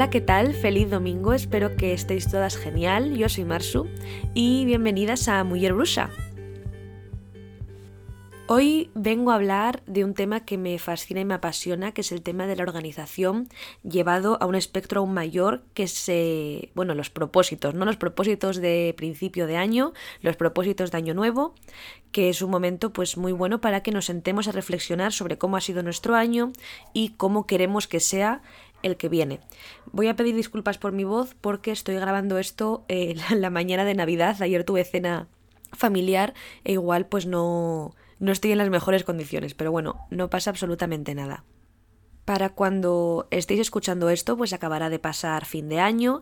Hola, ¿qué tal? Feliz domingo, espero que estéis todas genial. Yo soy Marsu y bienvenidas a Mujer Brusa. Hoy vengo a hablar de un tema que me fascina y me apasiona, que es el tema de la organización llevado a un espectro aún mayor, que se, bueno, los propósitos, no los propósitos de principio de año, los propósitos de año nuevo, que es un momento pues muy bueno para que nos sentemos a reflexionar sobre cómo ha sido nuestro año y cómo queremos que sea el que viene. Voy a pedir disculpas por mi voz porque estoy grabando esto eh, la mañana de Navidad. Ayer tuve cena familiar e igual pues no, no estoy en las mejores condiciones, pero bueno, no pasa absolutamente nada. Para cuando estéis escuchando esto, pues acabará de pasar fin de año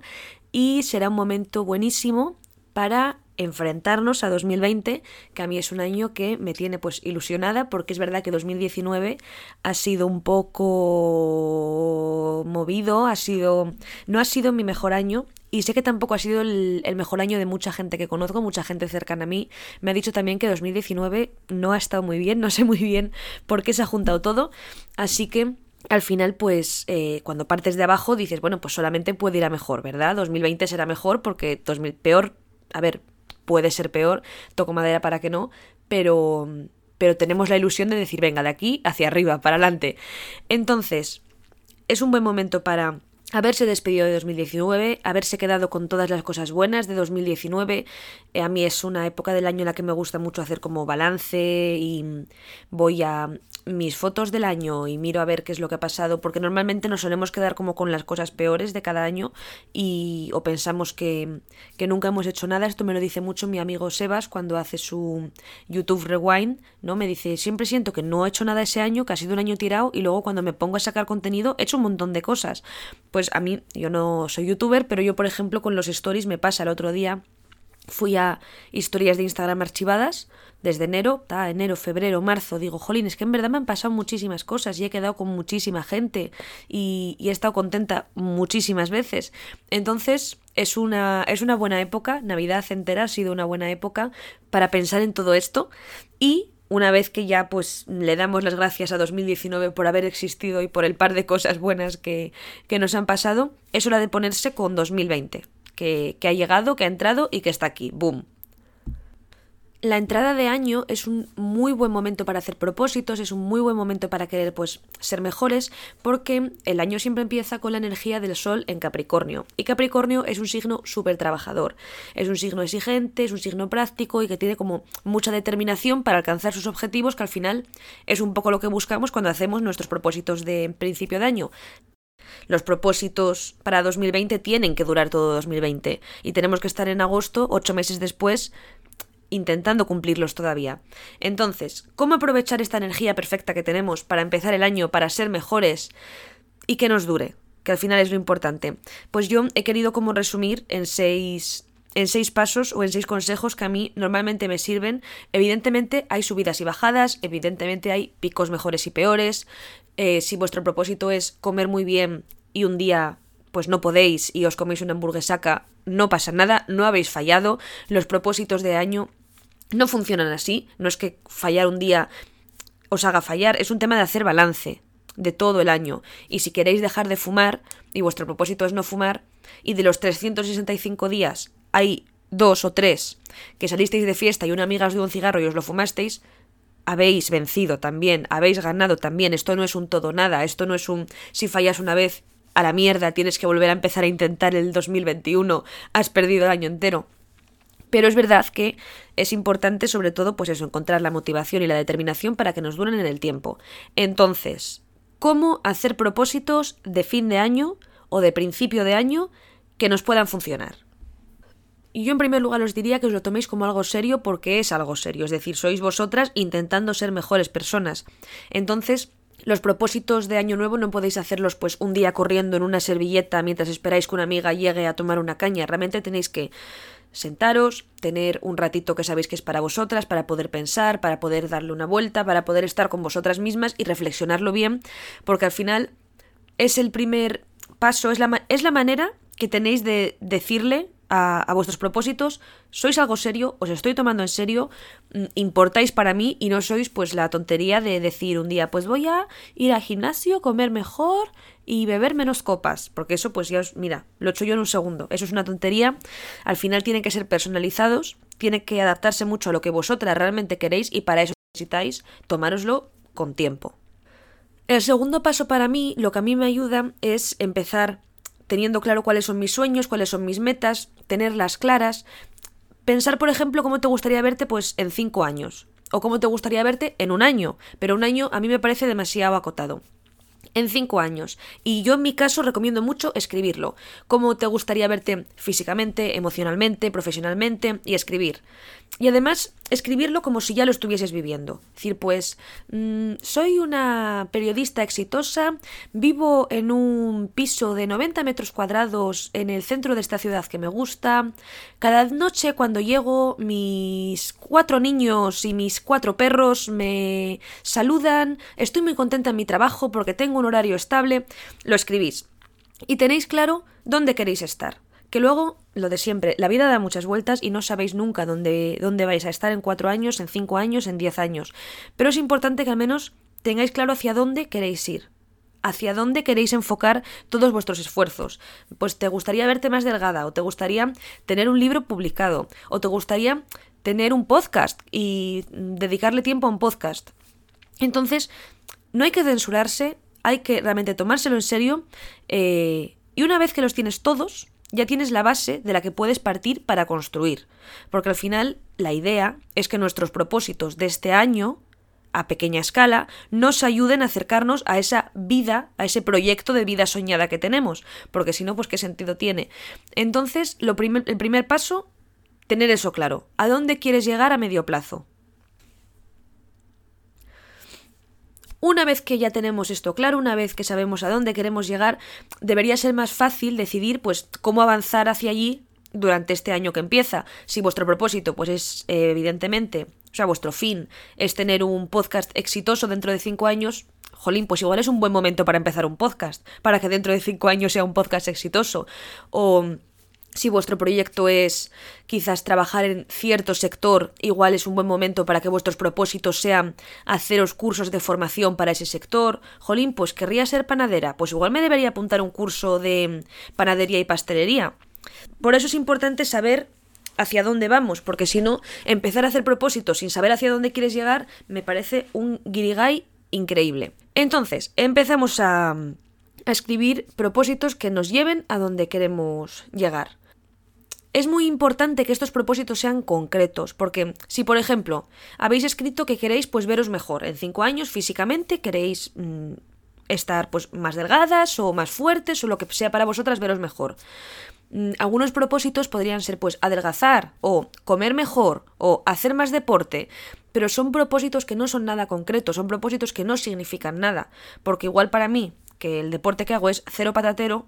y será un momento buenísimo para enfrentarnos a 2020, que a mí es un año que me tiene pues ilusionada porque es verdad que 2019 ha sido un poco movido, ha sido no ha sido mi mejor año y sé que tampoco ha sido el, mejor año de mucha gente que conozco, mucha gente cercana a mí. Me ha dicho también que 2019 no ha estado muy bien, no sé muy bien por qué se ha juntado todo. Así que al final, pues eh, cuando partes de abajo dices, bueno, pues solamente puede ir a mejor, ¿verdad? 2020 será mejor porque 2000, peor, a ver, puede ser peor, toco madera para que no, pero, pero tenemos la ilusión de decir, venga, de aquí hacia arriba, para adelante. Entonces, es un buen momento para haberse despedido de 2019, haberse quedado con todas las cosas buenas de 2019. Eh, a mí es una época del año en la que me gusta mucho hacer como balance y voy a mis fotos del año y miro a ver qué es lo que ha pasado, porque normalmente nos solemos quedar como con las cosas peores de cada año y o pensamos que, que nunca hemos hecho nada. Esto me lo dice mucho mi amigo Sebas cuando hace su YouTube Rewind, ¿no? Me dice, siempre siento que no he hecho nada ese año, que ha sido un año tirado y luego cuando me pongo a sacar contenido he hecho un montón de cosas. A mí, yo no soy youtuber, pero yo por ejemplo con los stories me pasa el otro día Fui a historias de Instagram archivadas desde enero, ta, enero, febrero, marzo. Digo, jolín, es que en verdad me han pasado muchísimas cosas y he quedado con muchísima gente y, y he estado contenta muchísimas veces. Entonces, es una, es una buena época, Navidad entera ha sido una buena época para pensar en todo esto y una vez que ya pues le damos las gracias a 2019 por haber existido y por el par de cosas buenas que, que nos han pasado, es hora de ponerse con 2020 que, que ha llegado, que ha entrado y que está aquí. ¡Boom! La entrada de año es un muy buen momento para hacer propósitos, es un muy buen momento para querer pues ser mejores, porque el año siempre empieza con la energía del sol en Capricornio. Y Capricornio es un signo súper trabajador, es un signo exigente, es un signo práctico y que tiene como mucha determinación para alcanzar sus objetivos, que al final es un poco lo que buscamos cuando hacemos nuestros propósitos de principio de año. Los propósitos para 2020 tienen que durar todo 2020 y tenemos que estar en agosto, ocho meses después, intentando cumplirlos todavía. Entonces, ¿cómo aprovechar esta energía perfecta que tenemos para empezar el año, para ser mejores y que nos dure? Que al final es lo importante. Pues yo he querido como resumir en seis en seis pasos o en seis consejos que a mí normalmente me sirven. Evidentemente hay subidas y bajadas, evidentemente hay picos mejores y peores. Eh, si vuestro propósito es comer muy bien y un día pues no podéis y os coméis una hamburguesaca, no pasa nada, no habéis fallado. Los propósitos de año no funcionan así, no es que fallar un día os haga fallar, es un tema de hacer balance de todo el año. Y si queréis dejar de fumar, y vuestro propósito es no fumar, y de los 365 días hay dos o tres que salisteis de fiesta y una amiga os dio un cigarro y os lo fumasteis, habéis vencido también, habéis ganado también. Esto no es un todo nada, esto no es un si fallas una vez a la mierda, tienes que volver a empezar a intentar el 2021, has perdido el año entero. Pero es verdad que es importante, sobre todo, pues eso, encontrar la motivación y la determinación para que nos duren en el tiempo. Entonces, ¿cómo hacer propósitos de fin de año o de principio de año que nos puedan funcionar? Y yo en primer lugar os diría que os lo toméis como algo serio porque es algo serio, es decir, sois vosotras intentando ser mejores personas. Entonces, los propósitos de año nuevo no podéis hacerlos pues un día corriendo en una servilleta mientras esperáis que una amiga llegue a tomar una caña, realmente tenéis que sentaros, tener un ratito que sabéis que es para vosotras, para poder pensar, para poder darle una vuelta, para poder estar con vosotras mismas y reflexionarlo bien, porque al final es el primer paso, es la, es la manera que tenéis de decirle a, vuestros propósitos, sois algo serio, os estoy tomando en serio, mm, importáis para mí y no sois pues la tontería de decir un día, pues voy a ir al gimnasio, comer mejor y beber menos copas, porque eso pues ya os, mira, lo he hecho yo en un segundo, eso es una tontería, al final tienen que ser personalizados, tiene que adaptarse mucho a lo que vosotras realmente queréis y para eso necesitáis tomároslo con tiempo. El segundo paso para mí, lo que a mí me ayuda es empezar teniendo claro cuáles son mis sueños, cuáles son mis metas, tenerlas claras. Pensar, por ejemplo, cómo te gustaría verte pues en cinco años. O cómo te gustaría verte en un año. Pero un año a mí me parece demasiado acotado en cinco años. Y yo en mi caso recomiendo mucho escribirlo. Cómo te gustaría verte físicamente, emocionalmente, profesionalmente y escribir. Y además escribirlo como si ya lo estuvieses viviendo. Es decir, pues mm, soy una periodista exitosa, vivo en un piso de 90 metros cuadrados en el centro de esta ciudad que me gusta. Cada noche cuando llego mis cuatro niños y mis cuatro perros me saludan, estoy muy contenta en mi trabajo porque tengo un horario estable, lo escribís. Y tenéis claro dónde queréis estar que luego, lo de siempre, la vida da muchas vueltas y no sabéis nunca dónde, dónde vais a estar en cuatro años, en cinco años, en diez años. Pero es importante que al menos tengáis claro hacia dónde queréis ir, hacia dónde queréis enfocar todos vuestros esfuerzos. Pues te gustaría verte más delgada, o te gustaría tener un libro publicado, o te gustaría tener un podcast y dedicarle tiempo a un podcast. Entonces, no hay que censurarse, hay que realmente tomárselo en serio, eh, y una vez que los tienes todos, ya tienes la base de la que puedes partir para construir. Porque al final la idea es que nuestros propósitos de este año, a pequeña escala, nos ayuden a acercarnos a esa vida, a ese proyecto de vida soñada que tenemos. Porque si no, pues qué sentido tiene. Entonces, lo el primer paso, tener eso claro. ¿A dónde quieres llegar a medio plazo? Una vez que ya tenemos esto claro, una vez que sabemos a dónde queremos llegar, debería ser más fácil decidir pues cómo avanzar hacia allí durante este año que empieza. Si vuestro propósito pues es eh, evidentemente, o sea, vuestro fin es tener un podcast exitoso dentro de cinco años, jolín, pues igual es un buen momento para empezar un podcast, para que dentro de cinco años sea un podcast exitoso. O si vuestro proyecto es quizás trabajar en cierto sector, igual es un buen momento para que vuestros propósitos sean haceros cursos de formación para ese sector. Jolín, pues querría ser panadera, pues igual me debería apuntar un curso de panadería y pastelería. Por eso es importante saber hacia dónde vamos, porque si no, empezar a hacer propósitos sin saber hacia dónde quieres llegar me parece un guirigay increíble. Entonces, empezamos a, a escribir propósitos que nos lleven a donde queremos llegar. Es muy importante que estos propósitos sean concretos, porque si, por ejemplo, habéis escrito que queréis pues veros mejor en cinco años físicamente, queréis mm, estar pues más delgadas o más fuertes o lo que sea para vosotras veros mejor. Mm, algunos propósitos podrían ser pues adelgazar o comer mejor o hacer más deporte, pero son propósitos que no son nada concretos, son propósitos que no significan nada, porque igual para mí que el deporte que hago es cero patatero,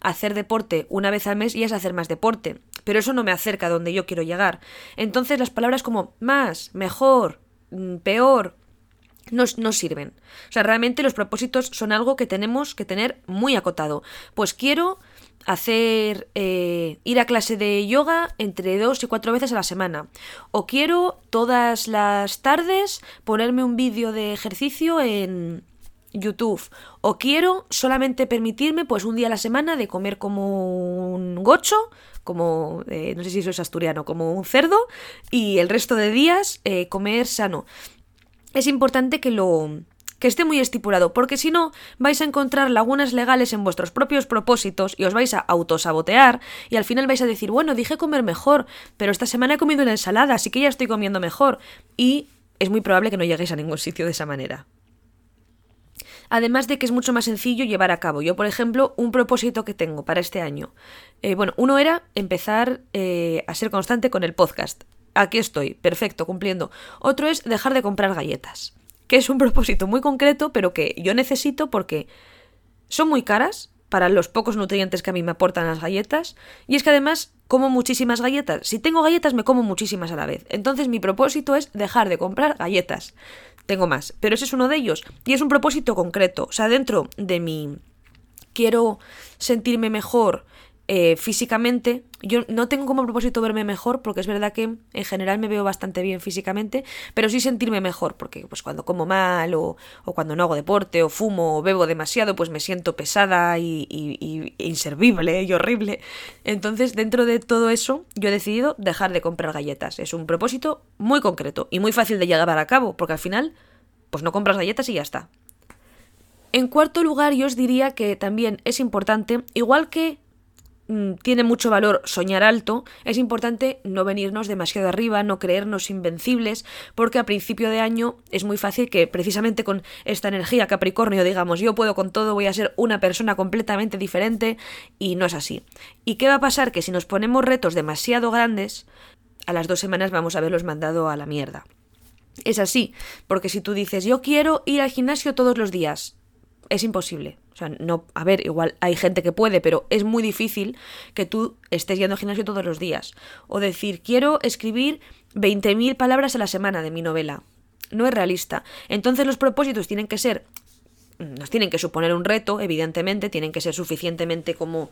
hacer deporte una vez al mes y es hacer más deporte, pero eso no me acerca a donde yo quiero llegar. Entonces las palabras como más, mejor, mm, peor, no, no, sirven. O sea, realmente los propósitos son algo que tenemos que tener muy acotado. Pues quiero hacer eh, ir a clase de yoga entre dos y cuatro veces a la semana. O quiero todas las tardes ponerme un vídeo de ejercicio en, YouTube. O quiero solamente permitirme pues un día a la semana de comer como un gocho, como, eh, no sé si eso es asturiano, como un cerdo, y el resto de días eh, comer sano. Es importante que lo, que esté muy estipulado, porque si no vais a encontrar lagunas legales en vuestros propios propósitos y os vais a autosabotear y al final vais a decir, bueno, dije comer mejor, pero esta semana he comido una ensalada, así que ya estoy comiendo mejor y es muy probable que no lleguéis a ningún sitio de esa manera además de que es mucho más sencillo llevar a cabo. Yo, por ejemplo, un propósito que tengo para este año. Eh, bueno, uno era empezar eh, a ser constante con el podcast. Aquí estoy, perfecto, cumpliendo. Otro es dejar de comprar galletas, que es un propósito muy concreto, pero que yo necesito porque son muy caras para los pocos nutrientes que a mí me aportan las galletas. Y es que además como muchísimas galletas. Si tengo galletas me como muchísimas a la vez. Entonces mi propósito es dejar de comprar galletas tengo más, pero ese es uno de ellos. Y es un propósito concreto. O sea, dentro de mi quiero sentirme mejor eh, físicamente, yo no tengo como propósito verme mejor, porque es verdad que en general me veo bastante bien físicamente, pero sí sentirme mejor, porque pues cuando como mal o, cuando no hago deporte o fumo o bebo demasiado, pues me siento pesada y, y, inservible y horrible. Entonces, dentro de todo eso, yo he decidido dejar de comprar galletas. Es un propósito muy concreto y muy fácil de llegar a cabo, porque al final, pues no compras galletas y ya está. En cuarto lugar, yo os diría que también es importante, igual que tiene mucho valor soñar alto, es importante no venirnos demasiado arriba, no creernos invencibles, porque a principio de año es muy fácil que precisamente con esta energía Capricornio digamos yo puedo con todo, voy a ser una persona completamente diferente y no es así. ¿Y qué va a pasar? Que si nos ponemos retos demasiado grandes, a las dos semanas vamos a verlos mandado a la mierda. Es así, porque si tú dices yo quiero ir al gimnasio todos los días, es imposible. O sea, no, a ver, igual hay gente que puede, pero es muy difícil que tú estés yendo al gimnasio todos los días. O decir, quiero escribir 20.000 palabras a la semana de mi novela. No es realista. Entonces los propósitos tienen que ser nos tienen que suponer un reto, evidentemente, tienen que ser suficientemente como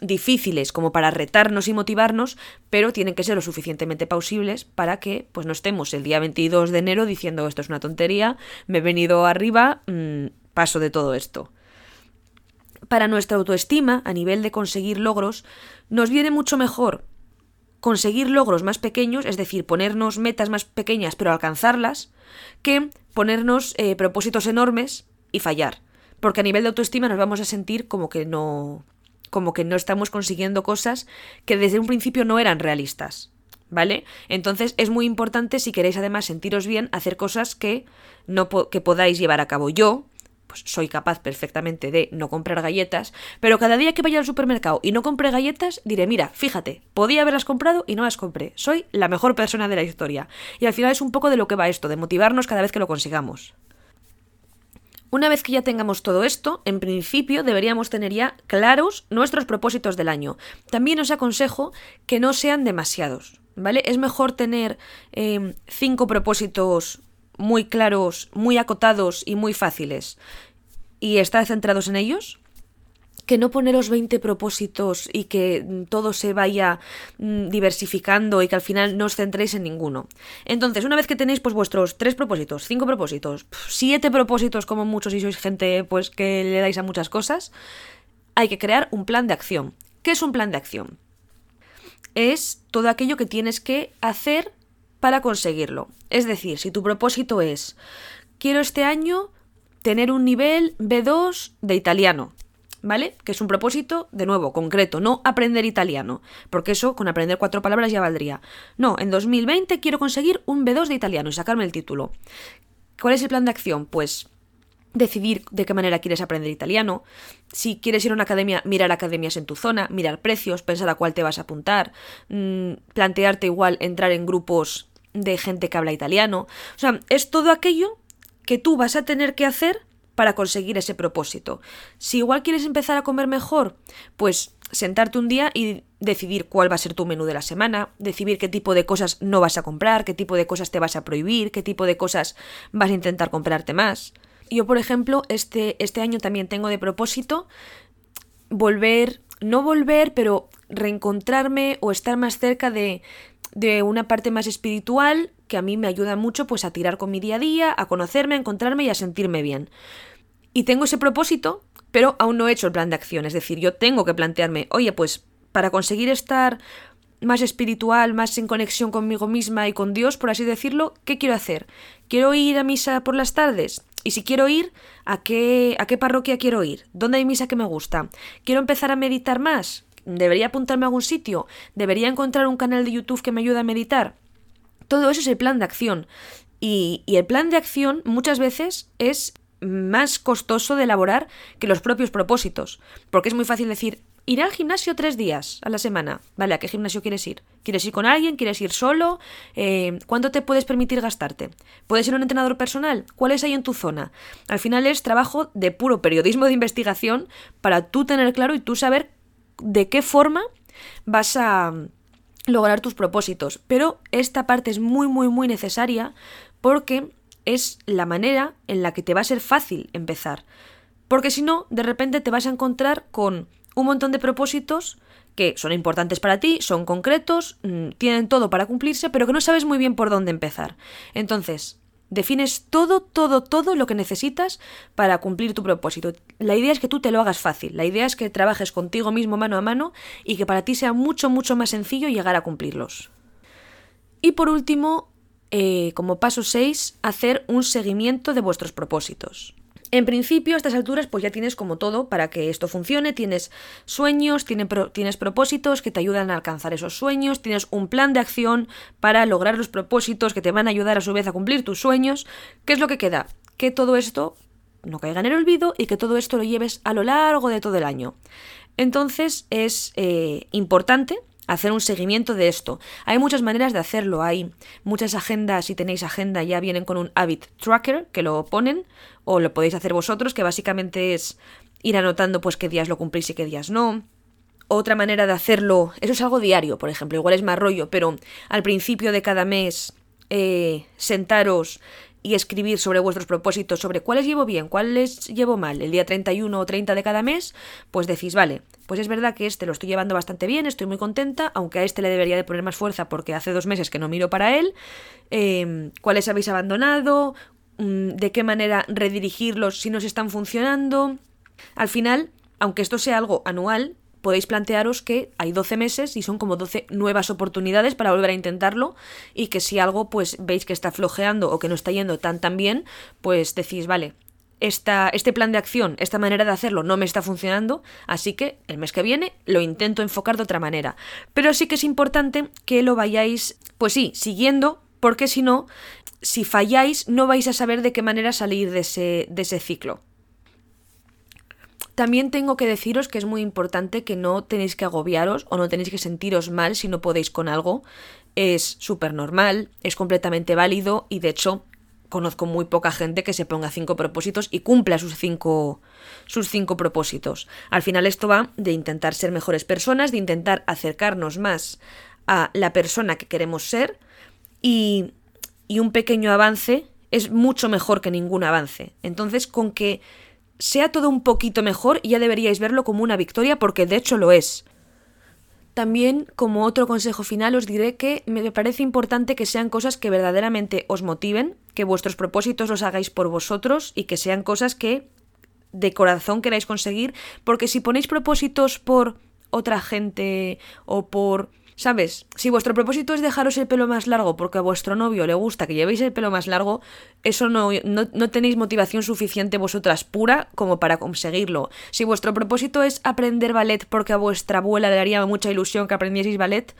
difíciles como para retarnos y motivarnos, pero tienen que ser lo suficientemente pausibles para que pues no estemos el día 22 de enero diciendo esto es una tontería, me he venido arriba, mm, paso de todo esto. Para nuestra autoestima, a nivel de conseguir logros, nos viene mucho mejor conseguir logros más pequeños, es decir, ponernos metas más pequeñas pero alcanzarlas, que ponernos eh, propósitos enormes y fallar. Porque a nivel de autoestima nos vamos a sentir como que no. como que no estamos consiguiendo cosas que desde un principio no eran realistas. ¿Vale? Entonces es muy importante, si queréis además sentiros bien, hacer cosas que, no que podáis llevar a cabo. Yo, pues soy capaz perfectamente de no comprar galletas, pero cada día que vaya al supermercado y no compre galletas, diré, mira, fíjate, podía haberlas comprado y no las compré. Soy la mejor persona de la historia. Y al final es un poco de lo que va esto, de motivarnos cada vez que lo consigamos. Una vez que ya tengamos todo esto, en principio deberíamos tener ya claros nuestros propósitos del año. También os aconsejo que no sean demasiados, ¿vale? Es mejor tener eh, cinco propósitos muy claros, muy acotados y muy fáciles y estar centrados en ellos, que no poneros 20 propósitos y que todo se vaya mm, diversificando y que al final no os centréis en ninguno. Entonces, una vez que tenéis pues vuestros tres propósitos, cinco propósitos, siete propósitos como muchos y sois gente pues que le dais a muchas cosas, hay que crear un plan de acción. ¿Qué es un plan de acción? Es todo aquello que tienes que hacer para conseguirlo. Es decir, si tu propósito es, quiero este año tener un nivel B2 de italiano, ¿vale? Que es un propósito, de nuevo, concreto, no aprender italiano, porque eso con aprender cuatro palabras ya valdría. No, en 2020 quiero conseguir un B2 de italiano y sacarme el título. ¿Cuál es el plan de acción? Pues decidir de qué manera quieres aprender italiano, si quieres ir a una academia, mirar academias en tu zona, mirar precios, pensar a cuál te vas a apuntar, mm, plantearte igual entrar en grupos de gente que habla italiano. O sea, es todo aquello que tú vas a tener que hacer para conseguir ese propósito. Si igual quieres empezar a comer mejor, pues sentarte un día y decidir cuál va a ser tu menú de la semana, decidir qué tipo de cosas no vas a comprar, qué tipo de cosas te vas a prohibir, qué tipo de cosas vas a intentar comprarte más. Yo, por ejemplo, este, este año también tengo de propósito volver, no volver, pero reencontrarme o estar más cerca de, de una parte más espiritual que a mí me ayuda mucho pues a tirar con mi día a día, a conocerme, a encontrarme y a sentirme bien. Y tengo ese propósito, pero aún no he hecho el plan de acción, es decir, yo tengo que plantearme, oye, pues para conseguir estar más espiritual, más en conexión conmigo misma y con Dios, por así decirlo, ¿qué quiero hacer? ¿Quiero ir a misa por las tardes? Y si quiero ir, ¿a qué, a qué parroquia quiero ir? ¿Dónde hay misa que me gusta? ¿Quiero empezar a meditar más? ¿Debería apuntarme a algún sitio? ¿Debería encontrar un canal de YouTube que me ayude a meditar? Todo eso es el plan de acción. Y, el plan de acción muchas veces es más costoso de elaborar que los propios propósitos. Porque es muy fácil decir, iré al gimnasio tres días a la semana. Vale, ¿a qué gimnasio quieres ir? ¿Quieres ir con alguien? ¿Quieres ir solo? Eh, ¿Cuánto te puedes permitir gastarte? ¿Puedes ser un entrenador personal? ¿Cuáles hay en tu zona? Al final es trabajo de puro periodismo de investigación para tú tener claro y tú saber de qué forma vas a lograr tus propósitos. Pero esta parte es muy, muy, muy necesaria porque es la manera en la que te va a ser fácil empezar. Porque si no, de repente te vas a encontrar con un montón de propósitos que son importantes para ti, son concretos, mm, tienen todo para cumplirse, pero que no sabes muy bien por dónde empezar. Entonces, defines todo, todo, todo lo que necesitas para cumplir tu propósito. La idea es que tú te lo hagas fácil, la idea es que trabajes contigo mismo mano a mano y que para ti sea mucho, mucho más sencillo llegar a cumplirlos. Y por último, eh, como paso 6, hacer un seguimiento de vuestros propósitos. En principio, a estas alturas, pues ya tienes como todo para que esto funcione. Tienes sueños, tienes propósitos que te ayudan a alcanzar esos sueños, tienes un plan de acción para lograr los propósitos que te van a ayudar a su vez a cumplir tus sueños. ¿Qué es lo que queda? Que todo esto no caiga en el olvido y que todo esto lo lleves a lo largo de todo el año. Entonces es eh, importante hacer un seguimiento de esto. Hay muchas maneras de hacerlo. Hay muchas agendas, si tenéis agenda, ya vienen con un habit tracker que lo ponen, o lo podéis hacer vosotros, que básicamente es ir anotando pues qué días lo cumplís y qué días no. Otra manera de hacerlo, eso es algo diario, por ejemplo, igual es más rollo, pero al principio de cada mes eh, sentaros y escribir sobre vuestros propósitos, sobre cuáles llevo bien, cuáles llevo mal, el día 31 o 30 de cada mes, pues decís, vale, pues es verdad que este lo estoy llevando bastante bien, estoy muy contenta, aunque a este le debería de poner más fuerza porque hace dos meses que no miro para él, em, cuáles habéis abandonado, mm, de qué manera redirigirlos si no se están funcionando. Al final, aunque esto sea algo anual, podéis plantearos que hay 12 meses y son como 12 nuevas oportunidades para volver a intentarlo y que si algo pues veis que está flojeando o que no está yendo tan tan bien, pues decís, vale, esta, este plan de acción, esta manera de hacerlo no me está funcionando, así que el mes que viene lo intento enfocar de otra manera. Pero sí que es importante que lo vayáis, pues sí, siguiendo, porque si no, si falláis no vais a saber de qué manera salir de ese, de ese ciclo. También tengo que deciros que es muy importante que no tenéis que agobiaros o no tenéis que sentiros mal si no podéis con algo. Es súper normal, es completamente válido y de hecho conozco muy poca gente que se ponga cinco propósitos y cumpla sus cinco, sus cinco propósitos. Al final esto va de intentar ser mejores personas, de intentar acercarnos más a la persona que queremos ser y, y un pequeño avance es mucho mejor que ningún avance. Entonces, con que sea todo un poquito mejor ya deberíais verlo como una victoria porque de hecho lo es. También, como otro consejo final, os diré que me parece importante que sean cosas que verdaderamente os motiven, que vuestros propósitos los hagáis por vosotros y que sean cosas que de corazón queráis conseguir, porque si ponéis propósitos por otra gente o por ¿Sabes? Si vuestro propósito es dejaros el pelo más largo porque a vuestro novio le gusta que llevéis el pelo más largo, eso no, no, tenéis motivación suficiente vosotras pura como para conseguirlo. Si vuestro propósito es aprender ballet porque a vuestra abuela le haría mucha ilusión que aprendieseis ballet,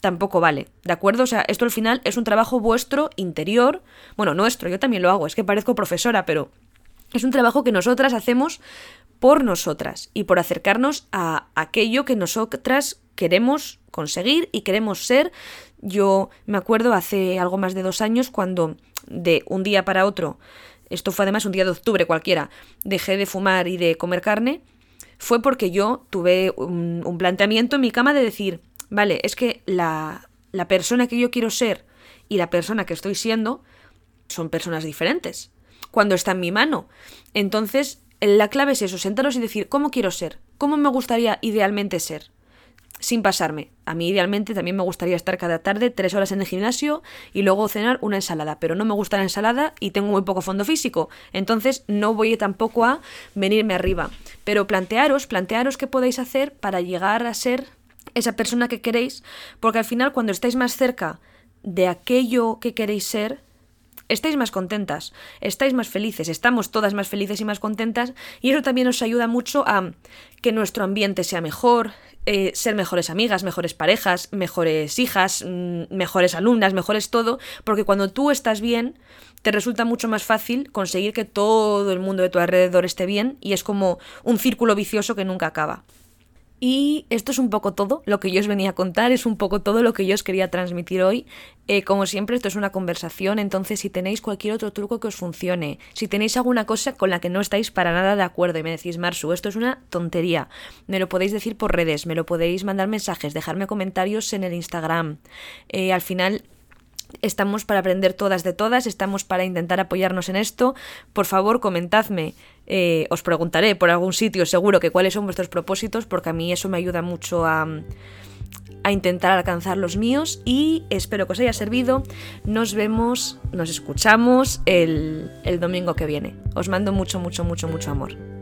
tampoco vale, ¿de acuerdo? O sea, esto al final es un trabajo vuestro interior, bueno, nuestro, yo también lo hago, es que parezco profesora, pero es un trabajo que nosotras hacemos por nosotras y por acercarnos a aquello que nosotras queremos conseguir y queremos ser. Yo me acuerdo hace algo más de dos años cuando de un día para otro, esto fue además un día de octubre cualquiera, dejé de fumar y de comer carne, fue porque yo tuve un, planteamiento en mi cama de decir, vale, es que la, la persona que yo quiero ser y la persona que estoy siendo son personas diferentes cuando está en mi mano. Entonces, la clave es eso, sentaros y decir, ¿cómo quiero ser? ¿Cómo me gustaría idealmente ser? Sin pasarme. A mí idealmente también me gustaría estar cada tarde tres horas en el gimnasio y luego cenar una ensalada, pero no me gusta la ensalada y tengo muy poco fondo físico, entonces no voy tampoco a venirme arriba. Pero plantearos, plantearos qué podéis hacer para llegar a ser esa persona que queréis, porque al final cuando estáis más cerca de aquello que queréis ser, estáis más contentas, estáis más felices, estamos todas más felices y más contentas y eso también os ayuda mucho a que nuestro ambiente sea mejor, eh, ser mejores amigas, mejores parejas, mejores hijas, mm, mejores alumnas, mejores todo, porque cuando tú estás bien, te resulta mucho más fácil conseguir que todo el mundo de tu alrededor esté bien y es como un círculo vicioso que nunca acaba. Y esto es un poco todo lo que yo os venía a contar, es un poco todo lo que yo os quería transmitir hoy. Eh, como siempre, esto es una conversación, entonces si tenéis cualquier otro truco que os funcione, si tenéis alguna cosa con la que no estáis para nada de acuerdo y me decís, Marsu, esto es una tontería, me lo podéis decir por redes, me lo podéis mandar mensajes, dejarme comentarios en el Instagram. Eh, al final Estamos para aprender todas de todas, estamos para intentar apoyarnos en esto. Por favor, comentadme, eh, os preguntaré por algún sitio seguro que cuáles son vuestros propósitos, porque a mí eso me ayuda mucho a, a intentar alcanzar los míos y espero que os haya servido. Nos vemos, nos escuchamos el, el domingo que viene. Os mando mucho, mucho, mucho, mucho amor.